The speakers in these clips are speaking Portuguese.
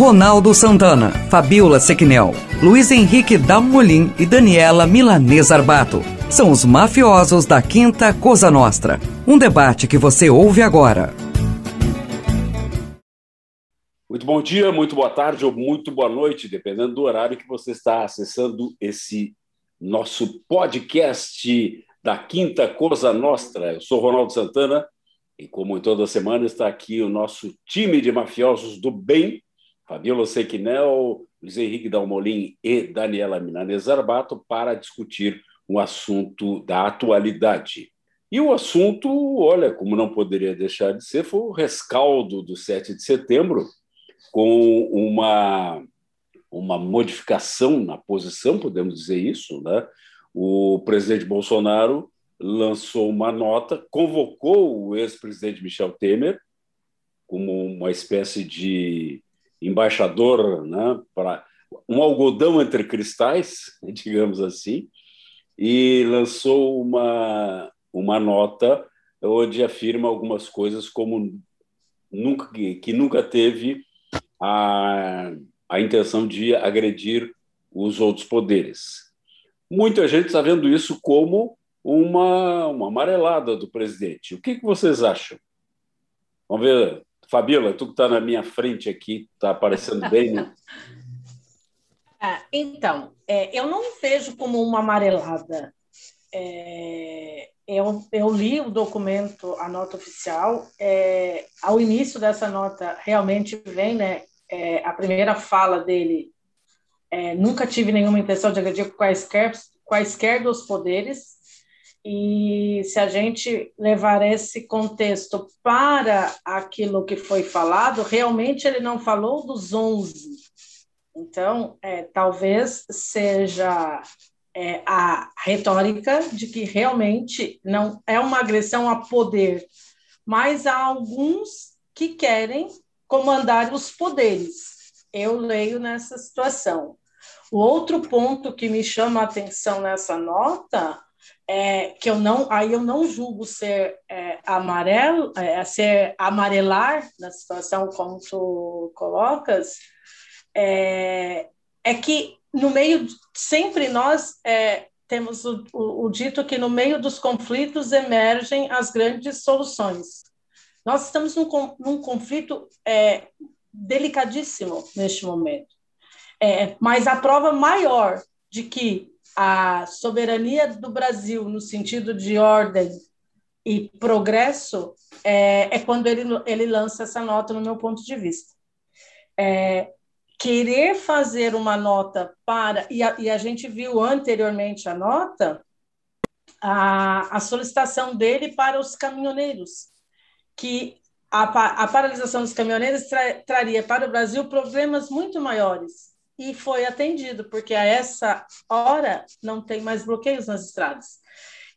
Ronaldo Santana, Fabiola Sequinel, Luiz Henrique Dalmolin e Daniela Milanês Arbato. São os mafiosos da Quinta Cosa Nostra. Um debate que você ouve agora. Muito bom dia, muito boa tarde ou muito boa noite, dependendo do horário que você está acessando esse nosso podcast da Quinta Cosa Nostra. Eu sou Ronaldo Santana e, como em toda semana, está aqui o nosso time de mafiosos do bem Fabiola Sequinel, Luiz Henrique Dalmolin e Daniela Minanes Arbato para discutir um assunto da atualidade. E o assunto, olha, como não poderia deixar de ser, foi o rescaldo do 7 de setembro, com uma, uma modificação na posição, podemos dizer isso. Né? O presidente Bolsonaro lançou uma nota, convocou o ex-presidente Michel Temer como uma espécie de embaixador né, para um algodão entre cristais, digamos assim, e lançou uma, uma nota onde afirma algumas coisas como nunca, que nunca teve a, a intenção de agredir os outros poderes. Muita gente está vendo isso como uma, uma amarelada do presidente. O que, que vocês acham? Vamos ver, Fabíola, tu que está na minha frente aqui, está aparecendo bem, né? Ah, então, é, eu não vejo como uma amarelada. É, eu, eu, li o documento, a nota oficial. É, ao início dessa nota, realmente vem né, é, a primeira fala dele. É, nunca tive nenhuma intenção de agredir quaisquer, quaisquer dos poderes e se a gente levar esse contexto para aquilo que foi falado, realmente ele não falou dos 11. Então, é, talvez seja é, a retórica de que realmente não é uma agressão a poder, mas há alguns que querem comandar os poderes. Eu leio nessa situação. O outro ponto que me chama a atenção nessa nota é, que eu não, aí eu não julgo ser é, amarelo, é, ser amarelar na situação como tu colocas, é, é que no meio, sempre nós é, temos o, o, o, dito que no meio dos conflitos emergem as grandes soluções. Nós estamos num, num conflito é, delicadíssimo neste momento. É, mas a prova maior de que a soberania do Brasil no sentido de ordem e progresso é, é quando ele, ele lança essa nota, no meu ponto de vista. É, querer fazer uma nota para. E a, e a gente viu anteriormente a nota, a, a solicitação dele para os caminhoneiros, que a, a paralisação dos caminhoneiros tra, traria para o Brasil problemas muito maiores e foi atendido, porque a essa hora não tem mais bloqueios nas estradas.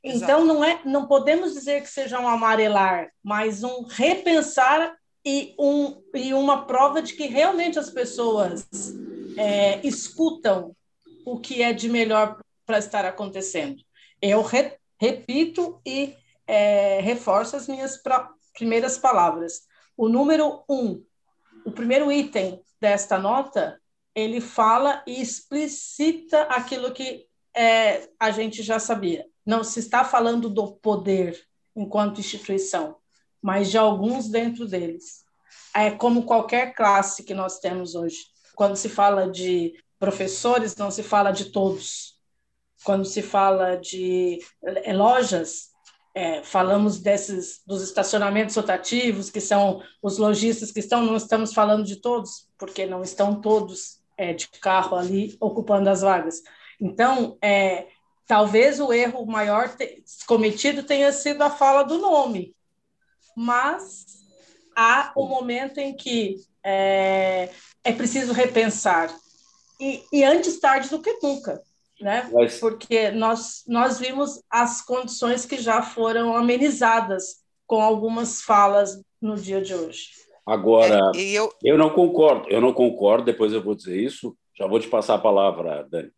Então não é, não podemos dizer que seja um amarelar, mas um repensar e, um, e uma prova de que realmente as pessoas é, escutam o que é de melhor para estar acontecendo. Eu re, repito e é, reforço as minhas primeiras palavras. O número um, o primeiro item desta nota ele fala e explicita aquilo que é, a gente já sabia. Não se está falando do poder enquanto instituição, mas de alguns dentro deles. É como qualquer classe que nós temos hoje. Quando se fala de professores, não se fala de todos. Quando se fala de é, lojas, é, falamos desses dos estacionamentos rotativos, que são os lojistas que estão, não estamos falando de todos, porque não estão todos é, de carro ali ocupando as vagas. Então, é, talvez o erro maior te, cometido tenha sido a fala do nome, mas há o um momento em que é, é preciso repensar. E, e, antes tarde do que nunca, né? Mas... Porque nós, nós vimos as condições que já foram amenizadas com algumas falas no dia de hoje. Agora, é, eu... eu não concordo, eu não concordo, depois eu vou dizer isso, já vou te passar a palavra, Dani.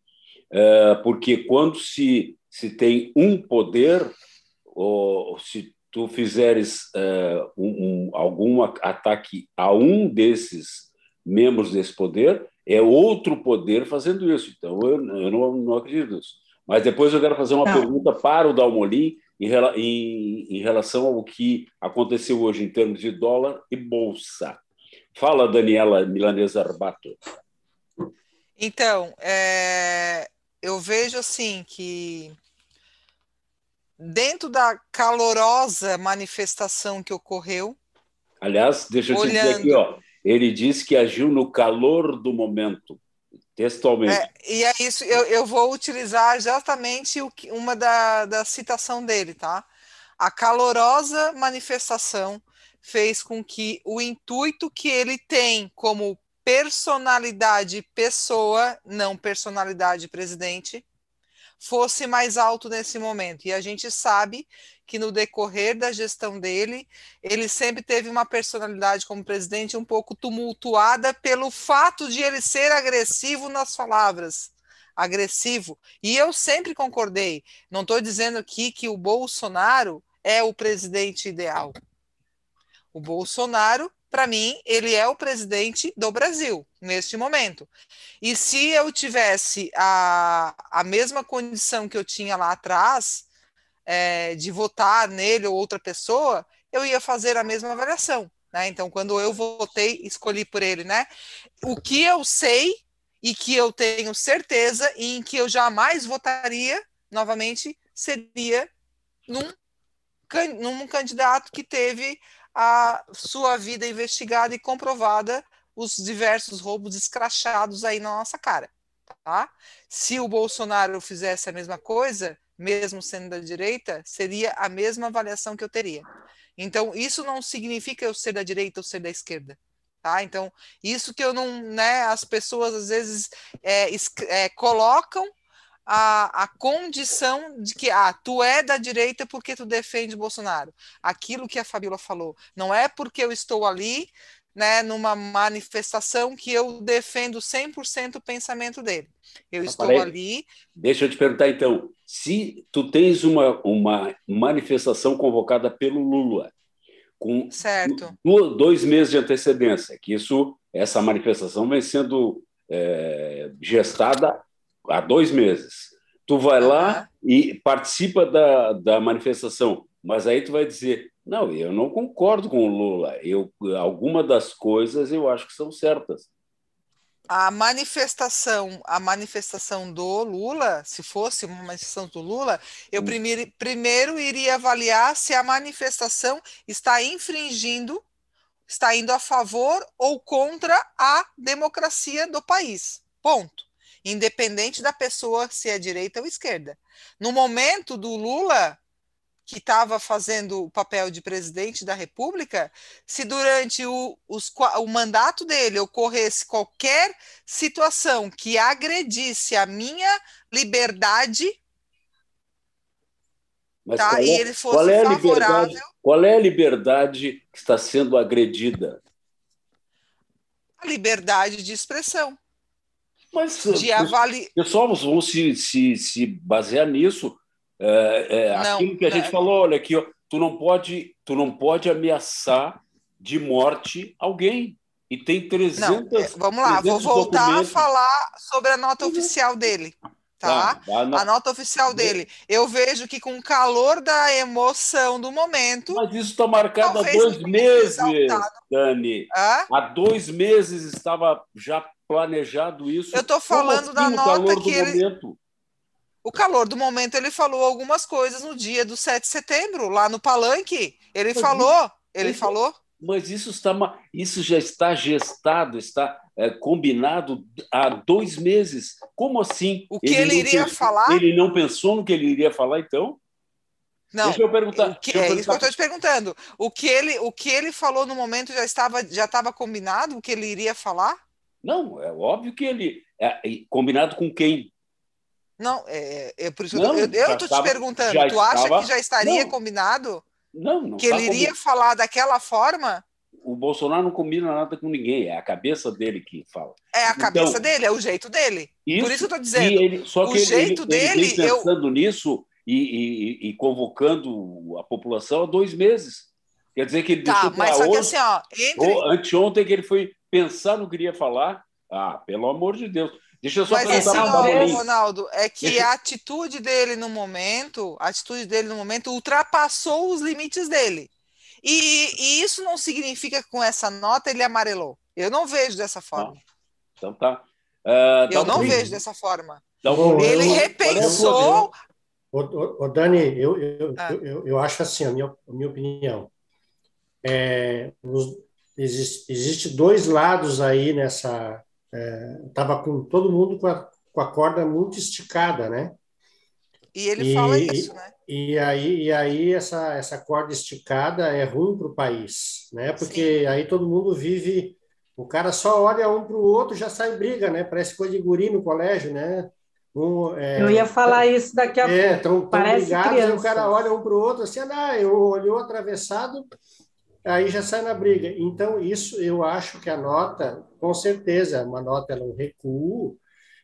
É, porque quando se, se tem um poder, ou se tu fizeres é, um, um, algum ataque a um desses membros desse poder, é outro poder fazendo isso. Então, eu, eu não, não acredito nisso. Mas depois eu quero fazer uma tá. pergunta para o Dalmolin em, em, em relação ao que aconteceu hoje em termos de dólar e bolsa. Fala, Daniela Milanesa Arbato. Então, é, eu vejo assim que dentro da calorosa manifestação que ocorreu. Aliás, deixa eu te olhando, dizer aqui, ó, ele disse que agiu no calor do momento, textualmente. É, e é isso, eu, eu vou utilizar exatamente o que, uma da, da citação dele, tá? A calorosa manifestação fez com que o intuito que ele tem como personalidade pessoa, não personalidade presidente, fosse mais alto nesse momento. E a gente sabe que no decorrer da gestão dele, ele sempre teve uma personalidade como presidente um pouco tumultuada pelo fato de ele ser agressivo nas palavras. Agressivo. E eu sempre concordei. Não estou dizendo aqui que o Bolsonaro é o presidente ideal. O Bolsonaro para mim, ele é o presidente do Brasil neste momento. E se eu tivesse a, a mesma condição que eu tinha lá atrás, é, de votar nele ou outra pessoa, eu ia fazer a mesma avaliação. Né? Então, quando eu votei, escolhi por ele. Né? O que eu sei e que eu tenho certeza e em que eu jamais votaria novamente seria num, num candidato que teve a sua vida investigada e comprovada os diversos roubos escrachados aí na nossa cara. Tá? Se o Bolsonaro fizesse a mesma coisa, mesmo sendo da direita, seria a mesma avaliação que eu teria. Então, isso não significa eu ser da direita ou ser da esquerda. Tá? Então, isso que eu não, né, as pessoas às vezes é, é, colocam a, a condição de que ah, tu é da direita porque tu defende Bolsonaro. Aquilo que a Fabíola falou. Não é porque eu estou ali né, numa manifestação que eu defendo 100% o pensamento dele. Eu estou ali. Deixa eu te perguntar então, se tu tens uma, uma manifestação convocada pelo Lula com certo. dois meses de antecedência, que isso, essa manifestação vem sendo é, gestada há dois meses. Tu vai lá e participa da, da manifestação, mas aí tu vai dizer, não, eu não concordo com o Lula. Eu, alguma das coisas eu acho que são certas. A manifestação, a manifestação do Lula, se fosse uma manifestação do Lula, eu hum. primeiro, primeiro iria avaliar se a manifestação está infringindo, está indo a favor ou contra a democracia do país. Ponto independente da pessoa se é direita ou esquerda. No momento do Lula, que estava fazendo o papel de presidente da República, se durante o, os, o mandato dele ocorresse qualquer situação que agredisse a minha liberdade, Mas tá? Qual é, e ele fosse qual é favorável. Qual é a liberdade que está sendo agredida? A liberdade de expressão. Mas de avali... pessoal vão se, se, se basear nisso. É, é, não, aquilo que a gente falou, olha aqui, ó, tu não pode, tu não pode ameaçar de morte alguém. E tem 300. Não, é, vamos lá, vou voltar documentos. a falar sobre a nota oficial dele. Tá? tá a nota oficial dele. Eu vejo que com o calor da emoção do momento. Mas isso está marcado há dois meses, Dani. Hã? Há dois meses estava já planejado isso. Eu estou falando da assim nota que ele. Momento? O calor do momento, ele falou algumas coisas no dia do 7 de setembro, lá no Palanque. Ele mas falou, isso, ele isso, falou. Mas isso, está, isso já está gestado, está é, combinado há dois meses. Como assim? O que ele, ele iria pensou, falar? Ele não pensou no que ele iria falar, então? Não, Deixa eu perguntar. Que, eu é perguntar. isso que eu estou te perguntando. O que, ele, o que ele falou no momento já estava, já estava combinado o que ele iria falar? Não, é óbvio que ele. É, combinado com quem? Não, é, é por isso não, eu estou te perguntando. Tu estava... acha que já estaria não, combinado? Não, não. Que ele iria falar daquela forma? O Bolsonaro não combina nada com ninguém, é a cabeça dele que fala. É a cabeça então, dele, é o jeito dele. Isso, por isso eu estou dizendo. Ele, só que o ele, jeito ele, dele. Ele pensando eu... nisso e, e, e convocando a população há dois meses. Quer dizer que ele tá, deixou mas só hoje, que assim, ó, entre... anteontem que ele foi pensar no que iria falar. Ah, pelo amor de Deus. Deixa eu só Mas perguntar assim, para o Ronaldo, é que Deixa... a atitude dele no momento, a atitude dele no momento ultrapassou os limites dele. E, e, isso não significa que com essa nota ele amarelou. Eu não vejo dessa forma. Ah, então tá. Uh, eu não vejo dessa forma. Ele eu, repensou. O, Dani, eu, eu, ah. eu, eu, acho assim, a minha, a minha opinião. É, os, existe, existe dois lados aí nessa. Estava é, com todo mundo com a, com a corda muito esticada, né? E ele e, fala isso, né? E aí, e aí essa, essa corda esticada é ruim para o país, né? Porque Sim. aí todo mundo vive, o cara só olha um para o outro já sai briga, né? Parece coisa de guri no colégio, né? Um, é, Eu ia falar isso daqui a é, pouco. Estão brigados, aí o cara olha um para o outro assim, ah, eu olhou atravessado, aí já sai na briga. Então, isso eu acho que a nota, com certeza, uma nota é um recuo,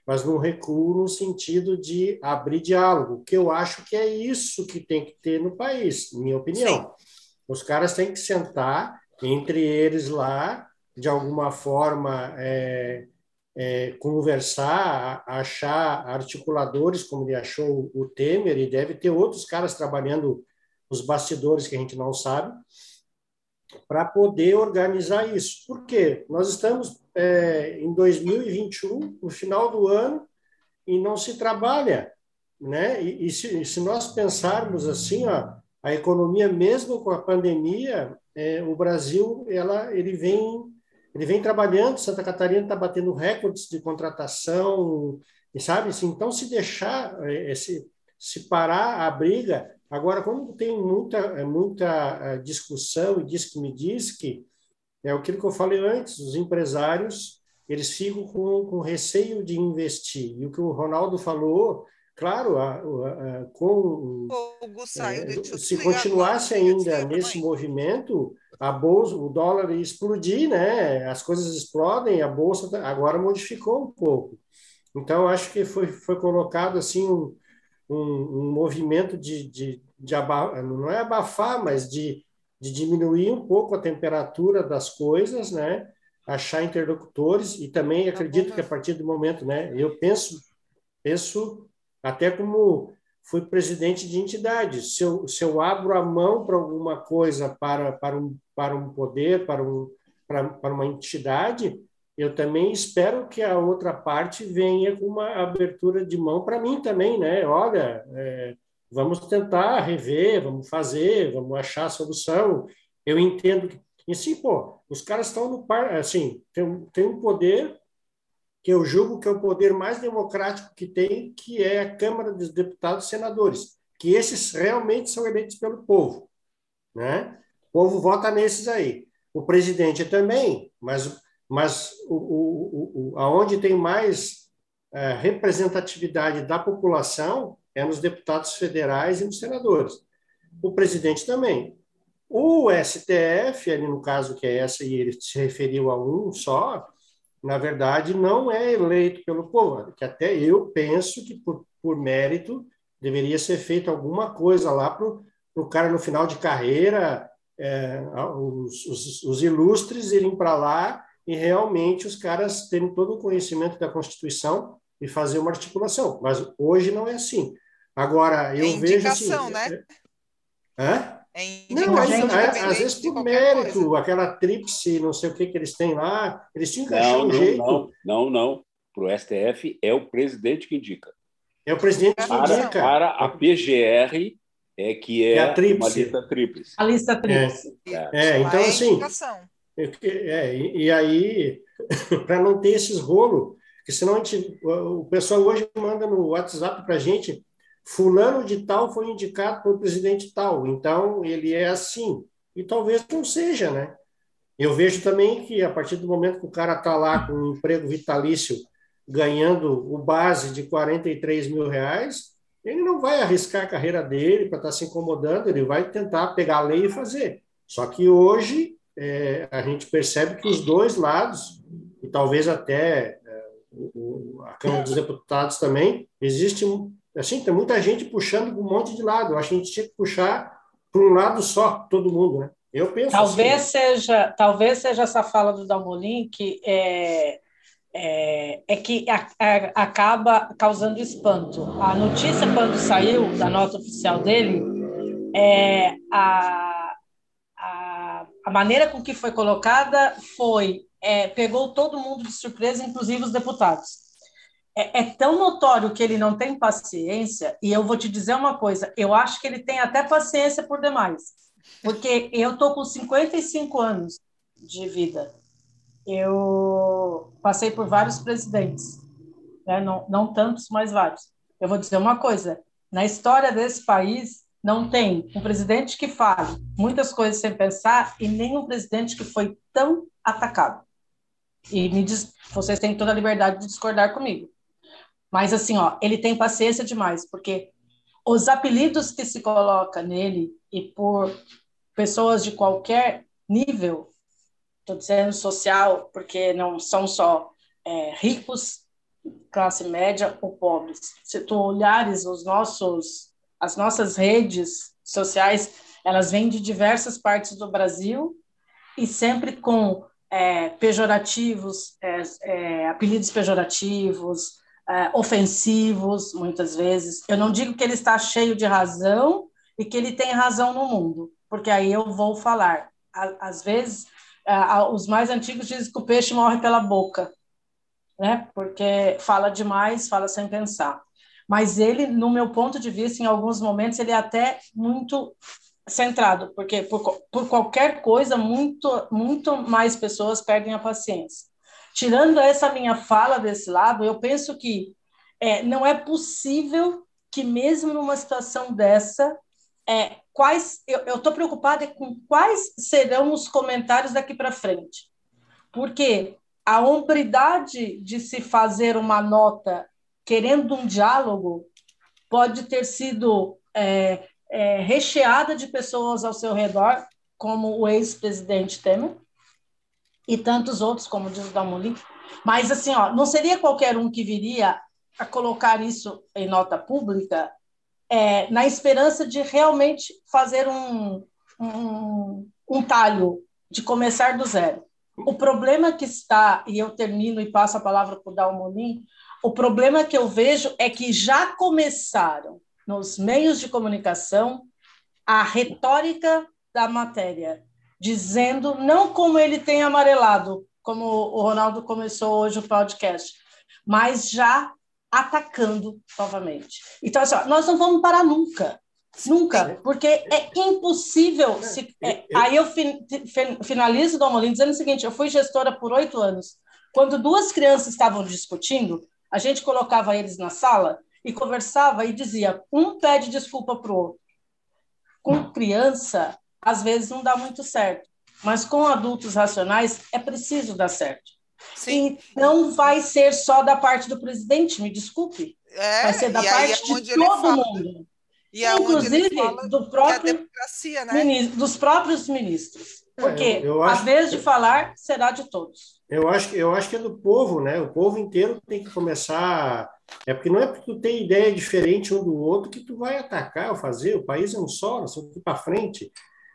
mas num recuo no sentido de abrir diálogo, que eu acho que é isso que tem que ter no país, minha opinião. Sim. Os caras têm que sentar entre eles lá, de alguma forma, é, é, conversar, achar articuladores, como ele achou o Temer, e deve ter outros caras trabalhando os bastidores que a gente não sabe, para poder organizar isso. Por quê? Nós estamos é, em 2021, no final do ano, e não se trabalha. Né? E, e se, se, nós pensarmos assim, ó, a economia, mesmo com a pandemia, é, o Brasil ela, ele, vem, ele vem trabalhando, Santa Catarina está batendo recordes de contratação, e sabe? Assim, então, se deixar, é, se, se parar a briga, Agora, como tem muita, é, muita é, discussão e diz que me diz que é aquilo que eu falei antes, os empresários eles ficam com, com receio de investir. E o que o Ronaldo falou, claro, a, a, a, com Hugo, é, se continuasse ainda nesse movimento, a bolsa, o dólar ia explodir, né? As coisas explodem, a bolsa agora modificou um pouco. Então acho que foi foi colocado assim um, um, um movimento de, de, de abafar, não é abafar, mas de, de diminuir um pouco a temperatura das coisas, né? achar interlocutores e também acredito que a partir do momento, né, eu penso, penso até como fui presidente de entidade, se eu, se eu abro a mão para alguma coisa para, para, um, para um poder, para, um, para, para uma entidade, eu também espero que a outra parte venha com uma abertura de mão para mim também, né? Olha, é, vamos tentar rever, vamos fazer, vamos achar solução. Eu entendo que. E sim, pô, os caras estão no par. Assim, tem, tem um poder que eu julgo que é o poder mais democrático que tem, que é a Câmara dos Deputados e Senadores, que esses realmente são eleitos pelo povo, né? O povo vota nesses aí. O presidente também, mas mas o, o, o, aonde tem mais é, representatividade da população é nos deputados federais e nos senadores. O presidente também. O STF, ali no caso que é essa, e ele se referiu a um só, na verdade, não é eleito pelo povo, que até eu penso que, por, por mérito, deveria ser feita alguma coisa lá para o cara, no final de carreira, é, os, os, os ilustres irem para lá e realmente os caras terem todo o conhecimento da Constituição e fazer uma articulação. Mas hoje não é assim. Agora, eu é vejo assim... né? É... Hã? É não, é, às vezes por mérito, coisa. aquela tríplice, não sei o que que eles têm lá, eles tinham que achar um não, jeito. Não, não, não. Para o STF é o presidente que indica. É o presidente que para, indica. Para a PGR é que é, é a uma lista tríplice. A lista tríplice. É, é então assim, é, e, aí, para não ter esses rolos, porque senão a gente, o pessoal hoje manda no WhatsApp para a gente, fulano de tal foi indicado pelo presidente tal, então ele é assim. E talvez não seja, né? Eu vejo também que a partir do momento que o cara está lá com um emprego vitalício, ganhando o base de 43 mil reais, ele não vai arriscar a carreira dele para estar tá se incomodando, ele vai tentar pegar a lei e fazer. Só que hoje é, a gente percebe que os dois lados, e talvez até é, o, a Câmara dos Deputados também, existe, assim, tem muita gente puxando um monte de lado. Eu acho que a gente tinha que puxar para um lado só, todo mundo, né? Eu penso talvez assim. seja talvez seja essa fala do Dalmolin que é, é, é que a, a, acaba causando espanto. A notícia quando saiu da nota oficial dele é a, a maneira com que foi colocada foi é, pegou todo mundo de surpresa, inclusive os deputados. É, é, tão notório que ele não tem paciência, e eu vou te dizer uma coisa: eu acho que ele tem até paciência por demais, porque eu estou com 55 anos de vida. Eu passei por vários presidentes, né? não, não tantos, mas vários. Eu vou dizer uma coisa: na história desse país, não tem um presidente que fale muitas coisas sem pensar e nem um presidente que foi tão atacado. E me diz, vocês têm toda a liberdade de discordar comigo. Mas assim, ó, ele tem paciência demais, porque os apelidos que se coloca nele e por pessoas de qualquer nível, estou dizendo social, porque não são só é, ricos, classe média ou pobres. Se tu olhares os nossos, as nossas redes sociais, elas vêm de diversas partes do Brasil e sempre com é, pejorativos, é, é, apelidos pejorativos, é, ofensivos, muitas vezes. Eu não digo que ele está cheio de razão e que ele tem razão no mundo, porque aí eu vou falar. Às vezes, os mais antigos dizem que o peixe morre pela boca, né? porque fala demais, fala sem pensar. Mas ele, no meu ponto de vista, em alguns momentos, ele é até muito centrado, porque por, por qualquer coisa, muito, muito mais pessoas perdem a paciência. Tirando essa minha fala desse lado, eu penso que é, não é possível que, mesmo numa situação dessa, é, quais eu estou preocupada com quais serão os comentários daqui para frente. Porque a hombridade de se fazer uma nota querendo um diálogo pode ter sido é, é, recheada de pessoas ao seu redor, como o ex-presidente Temer, e tantos outros, como diz o Dalmolin. Mas, assim, ó, não seria qualquer um que viria a colocar isso em nota pública é, na esperança de realmente fazer um, um, um talho, de começar do zero. O problema que está, e eu termino e passo a palavra para o Dalmolin, o problema que eu vejo é que já começaram nos meios de comunicação a retórica da matéria, dizendo não como ele tem amarelado, como o Ronaldo começou hoje o podcast, mas já atacando novamente. Então, assim, ó, nós não vamos parar nunca. Nunca, porque é impossível. Se, é, aí eu fin, finalizo, Domolin, dizendo o seguinte: eu fui gestora por oito anos. Quando duas crianças estavam discutindo, a gente colocava eles na sala e conversava e dizia: um pede desculpa para o outro. Com criança, às vezes não dá muito certo, mas com adultos racionais é preciso dar certo. Sim. E não vai ser só da parte do presidente, me desculpe. É, vai ser da parte é de todo fala, mundo. E é Inclusive do próprio né? ministro, dos próprios ministros. É, Porque é, eu, eu a vez de falar será de todos. Eu acho, eu acho que é do povo, né? O povo inteiro tem que começar é porque não é porque tu tem ideia diferente um do outro que tu vai atacar ou fazer. O país é um só, nós temos que ir para frente.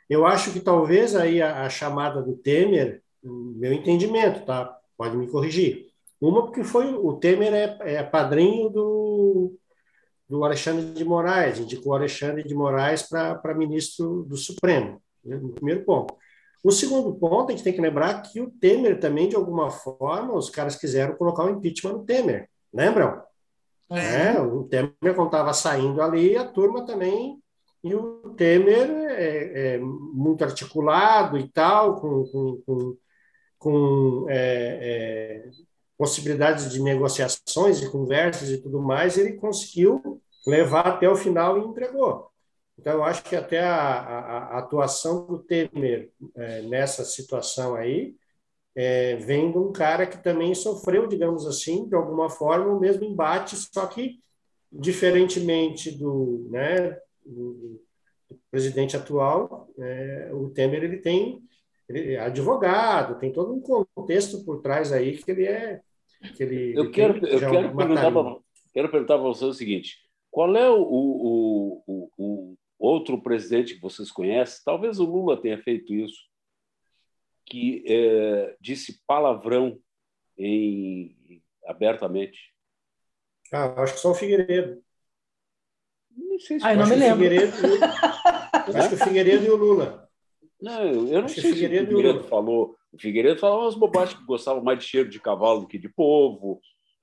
Eu acho que talvez aí a, a, chamada do Temer, meu entendimento, tá? Pode me corrigir. Uma porque foi o Temer é, é padrinho do, do Alexandre de Moraes, indicou o Alexandre de Moraes para ministro do Supremo, né? no primeiro ponto. O segundo ponto, a gente tem que lembrar que o Temer também, de alguma forma, os caras quiseram colocar o impeachment no Temer. Lembram? É. é. o Temer, quando estava saindo ali, a turma também. E o Temer é, é muito articulado e tal, com, com, com, com é, é, possibilidades de negociações, de conversas e tudo mais, ele conseguiu levar até o final e entregou. Então, eu acho que até a, a, a atuação do Temer é, nessa situação aí é, vem de um cara que também sofreu, digamos assim, de alguma forma, o mesmo embate, só que diferentemente do, né, do, do presidente atual, é, o Temer ele tem ele é advogado, tem todo um contexto por trás aí que ele é que ele, eu quero eu quero perguntar para quero perguntar para você o seguinte qual é o, o, o outro presidente que vocês conhecem, talvez o Lula tenha feito isso, que é, disse palavrão em, abertamente. Ah, acho que só o Figueiredo. Não sei se ah, eu não me lembro. Figueiredo, acho que o Figueiredo e o Lula. Não, eu não acho sei o Figueiredo se o Figueiredo falou. O Figueiredo falava umas bobagens que gostava mais de cheiro de cavalo do que de povo.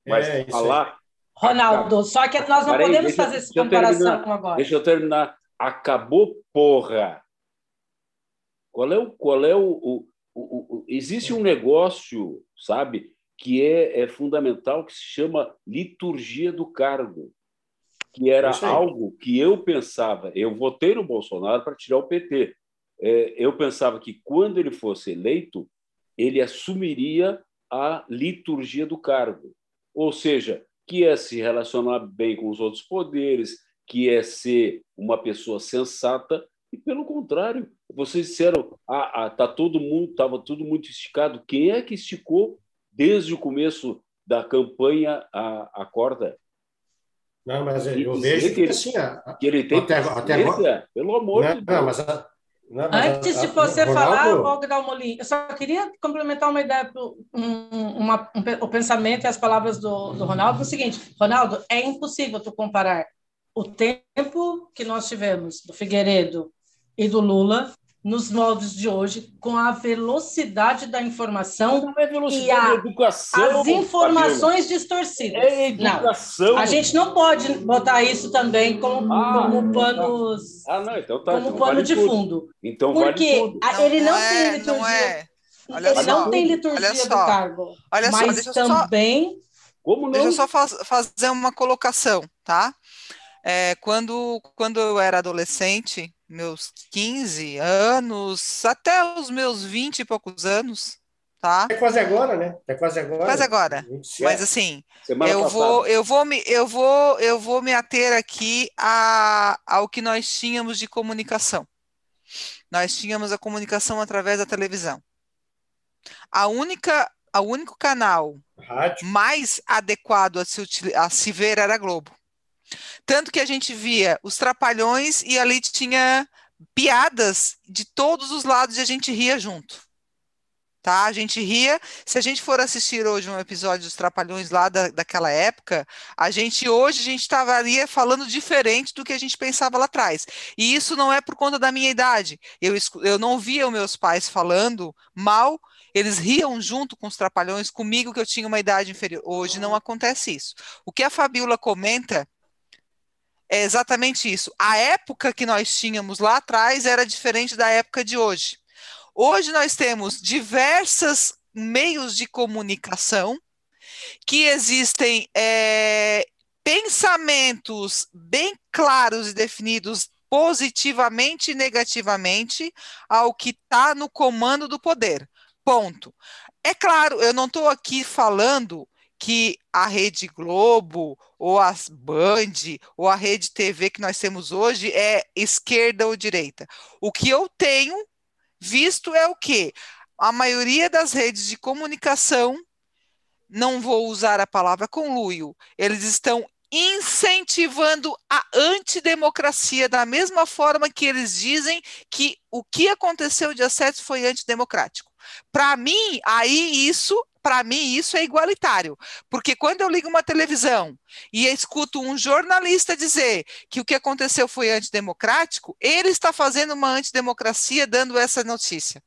Mas é, falar. Ronaldo, só que nós não podemos deixa, fazer essa comparação agora. Deixa eu terminar. Acabou, porra. Qual é o. Qual é o, o, o, o existe um negócio, sabe, que é, é fundamental, que se chama liturgia do cargo que era algo que eu pensava, eu votei no Bolsonaro para tirar o PT. É, eu pensava que quando ele fosse eleito, ele assumiria a liturgia do cargo, ou seja, que é se relacionar bem com os outros poderes, que é ser uma pessoa sensata e pelo contrário, vocês disseram, ah, ah tá todo mundo, estava tudo muito esticado. Quem é que esticou desde o começo da campanha a, a corda? Não, mas eu vejo que, que assim, a, que ele tem até, até agora, pelo amor não, de Deus. Não, mas a, não, Antes de você falar, Ronaldo... Molim, eu só queria complementar uma ideia, um, uma, um, o pensamento e as palavras do, do Ronaldo. É o seguinte, Ronaldo, é impossível tu comparar o tempo que nós tivemos do Figueiredo e do Lula nos moldes de hoje, com a velocidade da informação não é velocidade, e a, educação, as informações distorcidas. É educação. Não, a gente não pode botar isso também como, ah, como panos, ah, não, então tá, como então pano vale de tudo. fundo. Então porque vale ele não, não é, tem liturgia. Não é. Olha ele só, não tem liturgia do cargo. Olha mas só, também. Só, como não? Deixa eu só faz, fazer uma colocação, tá? É, quando, quando eu era adolescente, meus 15 anos, até os meus 20 e poucos anos, tá? É quase agora, né? É quase agora. Quase agora. Mas assim, eu vou, eu vou me, eu vou, eu vou me ater aqui a, ao que nós tínhamos de comunicação. Nós tínhamos a comunicação através da televisão. A única, a único canal Rádio. mais adequado a se, a se ver era a Globo. Tanto que a gente via os trapalhões e ali tinha piadas de todos os lados e a gente ria junto. Tá? A gente ria. Se a gente for assistir hoje um episódio dos Trapalhões lá da, daquela época, a gente hoje a gente estaria falando diferente do que a gente pensava lá atrás. E isso não é por conta da minha idade. Eu, eu não via os meus pais falando mal, eles riam junto com os Trapalhões comigo que eu tinha uma idade inferior. Hoje não acontece isso. O que a Fabiola comenta é exatamente isso. A época que nós tínhamos lá atrás era diferente da época de hoje. Hoje nós temos diversos meios de comunicação que existem é, pensamentos bem claros e definidos positivamente e negativamente ao que está no comando do poder. Ponto. É claro, eu não estou aqui falando que a Rede Globo, ou a Band, ou a Rede TV que nós temos hoje é esquerda ou direita. O que eu tenho visto é o quê? A maioria das redes de comunicação, não vou usar a palavra conluio, eles estão incentivando a antidemocracia, da mesma forma que eles dizem que o que aconteceu dia 7 foi antidemocrático. Para mim, aí isso para mim isso é igualitário, porque quando eu ligo uma televisão e escuto um jornalista dizer que o que aconteceu foi antidemocrático, ele está fazendo uma antidemocracia dando essa notícia.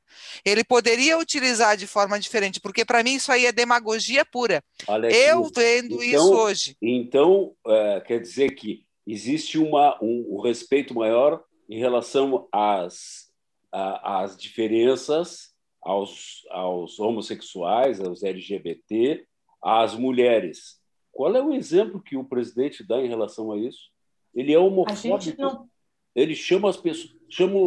Ele poderia utilizar de forma diferente, porque para mim isso aí é demagogia pura. Eu vendo então, isso hoje. Então, é, quer dizer que existe uma, um, um respeito maior em relação às, às diferenças aos, aos homossexuais, aos LGBT, às mulheres. Qual é o exemplo que o presidente dá em relação a isso? Ele é homofóbico. Não... Ele chama as pessoas. Chama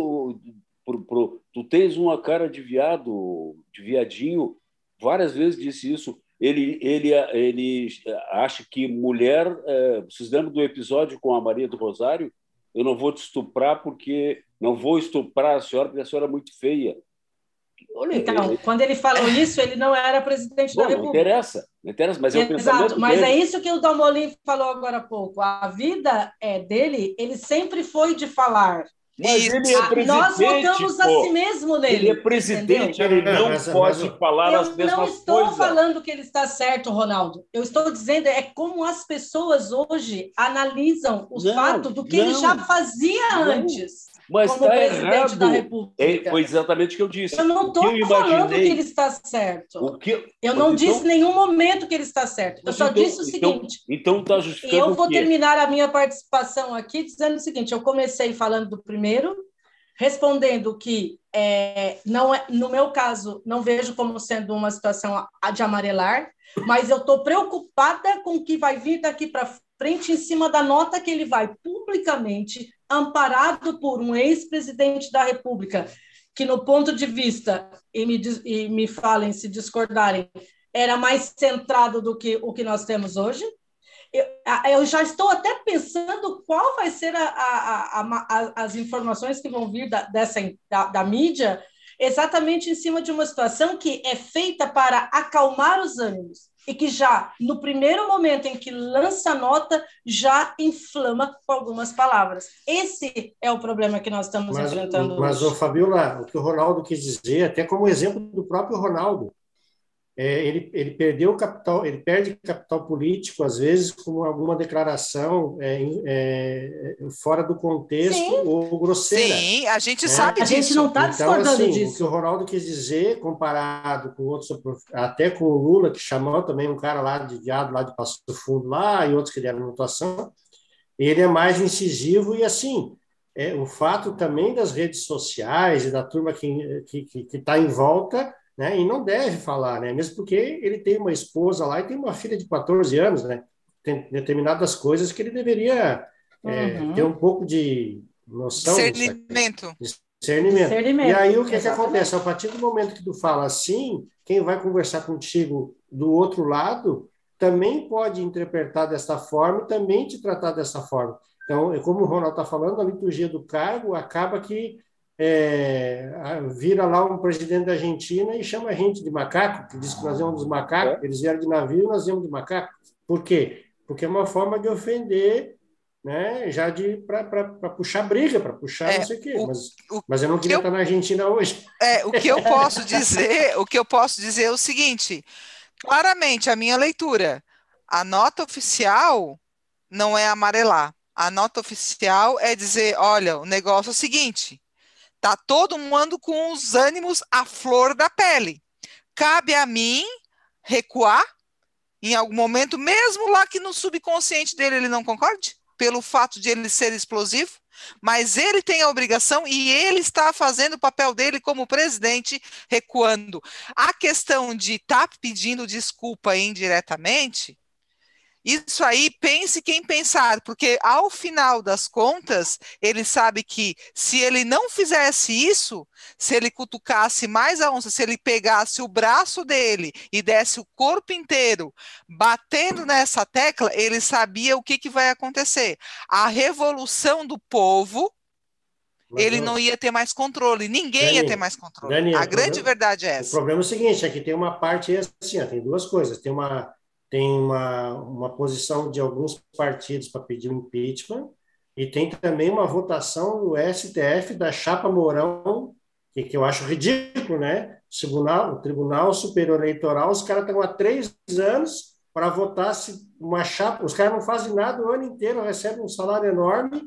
pro, pro, tu tens uma cara de viado, de viadinho. Várias vezes disse isso. Ele, ele, ele acha que mulher. É, vocês lembram do episódio com a Maria do Rosário? Eu não vou te estuprar porque não vou estuprar a senhora porque a senhora é muito feia então, ele... quando ele falou isso, ele não era presidente Bom, da República. Não interessa, não interessa, mas é o Exato, mas dele. é isso que o Dalmolin falou agora há pouco. A vida é dele, ele sempre foi de falar. Mas ele é ah, presidente. Nós votamos pô. assim mesmo nele. Ele é presidente, entendeu? ele não pode falar as mesmas coisas. Eu não estou coisas. falando que ele está certo, Ronaldo. Eu estou dizendo é como as pessoas hoje analisam o fato do que não, ele já fazia não. antes. Mas está errado. Da República. É, foi exatamente o que eu disse. Eu não estou falando que ele está certo. O que... Eu não então... disse em nenhum momento que ele está certo. Eu só então, disse o então, seguinte. Então está justificando. E eu vou terminar a minha participação aqui dizendo o seguinte: eu comecei falando do primeiro, respondendo que é, não é, no meu caso, não vejo como sendo uma situação de amarelar, mas eu estou preocupada com o que vai vir daqui para frente em cima da nota que ele vai publicamente amparado por um ex-presidente da República, que, no ponto de vista, e me, e me falem se discordarem, era mais centrado do que o que nós temos hoje. Eu, eu já estou até pensando qual vai ser a, a, a, as informações que vão vir da, dessa, da, da mídia, exatamente em cima de uma situação que é feita para acalmar os ânimos e que já, no primeiro momento em que lança a nota, já inflama com algumas palavras. Esse é o problema que nós estamos mas, enfrentando mas, hoje. Mas, Fabiola, o que o Ronaldo quis dizer, até como exemplo do próprio Ronaldo, é, ele, ele perdeu capital, ele perde capital político às vezes com alguma declaração é, é, fora do contexto Sim. ou grosseira. Sim, a gente né? sabe a disso. A gente não está então, discordando assim, disso. O que o Ronaldo quis dizer, comparado com outros, até com o Lula, que chamou também um cara lá de viado, lá de Passo Fundo, lá, e outros que deram notação, ele é mais incisivo e assim, é, o fato também das redes sociais e da turma que está que, que, que tá em volta né? E não deve falar, né? Mesmo porque ele tem uma esposa lá e tem uma filha de 14 anos, né? Tem determinadas coisas que ele deveria é, uhum. ter um pouco de noção. Discernimento. Discernimento. Discernimento. E aí o que, que acontece? A partir do momento que tu fala assim, quem vai conversar contigo do outro lado também pode interpretar dessa forma e também te tratar dessa forma. Então, é como o Ronaldo está falando, a liturgia do cargo acaba que é, vira lá um presidente da Argentina e chama a gente de macaco, que diz que nós somos dos macacos, é. eles vieram de navio e nós viemos de macaco. Por quê? Porque é uma forma de ofender, né, já de para puxar briga, para puxar é, não sei o quê. O, mas, o, mas eu não queria eu, estar na Argentina hoje. É, o que eu posso dizer, o que eu posso dizer é o seguinte: claramente a minha leitura, a nota oficial não é amarelar. A nota oficial é dizer, olha, o negócio é o seguinte, Tá todo mundo com os ânimos à flor da pele. Cabe a mim recuar em algum momento, mesmo lá que no subconsciente dele ele não concorde, pelo fato de ele ser explosivo, mas ele tem a obrigação e ele está fazendo o papel dele como presidente, recuando. A questão de estar tá pedindo desculpa indiretamente, isso aí, pense quem pensar, porque ao final das contas, ele sabe que se ele não fizesse isso, se ele cutucasse mais a onça, se ele pegasse o braço dele e desse o corpo inteiro batendo nessa tecla, ele sabia o que, que vai acontecer. A revolução do povo, Mas ele não... não ia ter mais controle, ninguém Dani, ia ter mais controle. Dani, a grande problema, verdade é essa. O problema é o seguinte: é que tem uma parte assim, ó, tem duas coisas. Tem uma tem uma, uma posição de alguns partidos para pedir o impeachment, e tem também uma votação no STF da chapa Mourão, que, que eu acho ridículo, né? O Tribunal, o Tribunal Superior Eleitoral, os caras estão há três anos para votar se uma chapa, os caras não fazem nada o ano inteiro, recebem um salário enorme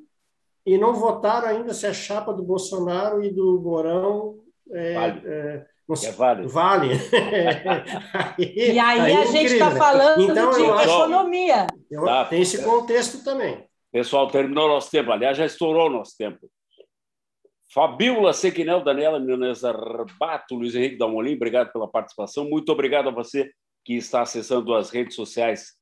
e não votaram ainda se a chapa do Bolsonaro e do Mourão é, vale. é, é vale. Vale. e aí, aí a gente está falando então, de economia. Tá. Tem esse contexto também. Pessoal, terminou nosso tempo. Aliás, já estourou nosso tempo. Fabíola Sequinel, Daniela Milanesa Arbato, Luiz Henrique Dalmolin, obrigado pela participação. Muito obrigado a você que está acessando as redes sociais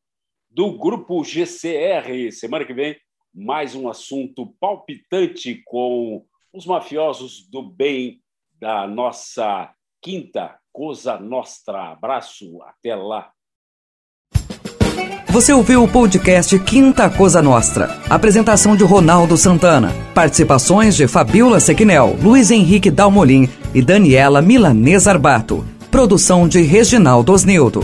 do Grupo GCR. Semana que vem, mais um assunto palpitante com os mafiosos do bem da nossa Quinta Cosa Nostra. Abraço, até lá. Você ouviu o podcast Quinta Cosa Nostra. Apresentação de Ronaldo Santana. Participações de Fabiola Sequinel, Luiz Henrique Dalmolin e Daniela Milanesa Arbato. Produção de Reginaldo Osnildo.